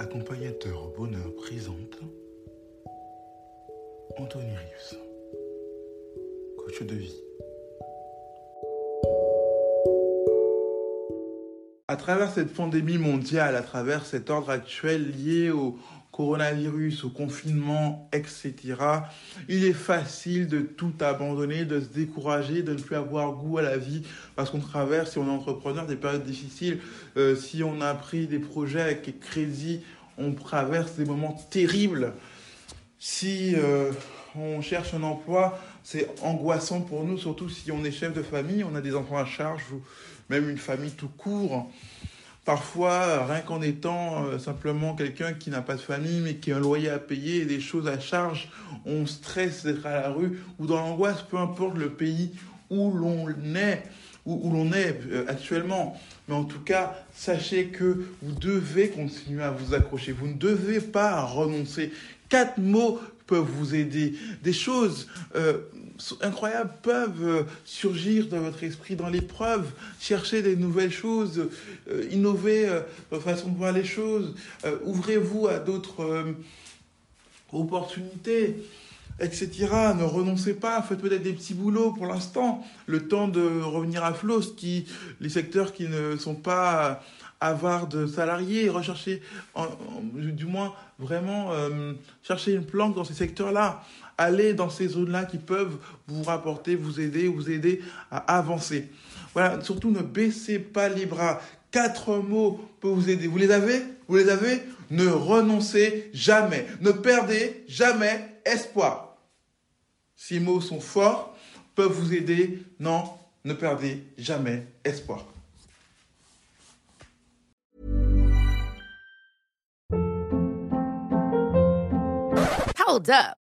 Accompagnateur Bonheur présente Anthony Rius, coach de vie. À travers cette pandémie mondiale, à travers cet ordre actuel lié au coronavirus, au confinement, etc., il est facile de tout abandonner, de se décourager, de ne plus avoir goût à la vie, parce qu'on traverse, si on est entrepreneur, des périodes difficiles. Euh, si on a pris des projets avec crédit, on traverse des moments terribles. Si euh, on cherche un emploi, c'est angoissant pour nous, surtout si on est chef de famille, on a des enfants à charge ou même une famille tout court. Parfois, rien qu'en étant euh, simplement quelqu'un qui n'a pas de famille mais qui a un loyer à payer des choses à charge, on stresse d'être à la rue ou dans l'angoisse, peu importe le pays où l'on est, où, l'on est euh, actuellement. Mais en tout cas, sachez que vous devez continuer à vous accrocher. Vous ne devez pas renoncer. Quatre mots peuvent vous aider. Des choses euh, incroyables peuvent euh, surgir dans votre esprit, dans l'épreuve. Cherchez des nouvelles choses, euh, innover euh, votre façon de voir les choses. Ouvrez-vous à d'autres opportunités etc. Ne renoncez pas, faites peut-être des petits boulots pour l'instant, le temps de revenir à flot, qui, les secteurs qui ne sont pas avares de salariés, recherchez, du moins vraiment, chercher une planque dans ces secteurs-là. Allez dans ces zones-là qui peuvent vous rapporter, vous aider, vous aider à avancer. Voilà, surtout ne baissez pas les bras. Quatre mots peuvent vous aider. Vous les avez? Vous les avez? Ne renoncez jamais. Ne perdez jamais espoir. Ces mots sont forts, peuvent vous aider. Non, ne perdez jamais espoir. Hold up.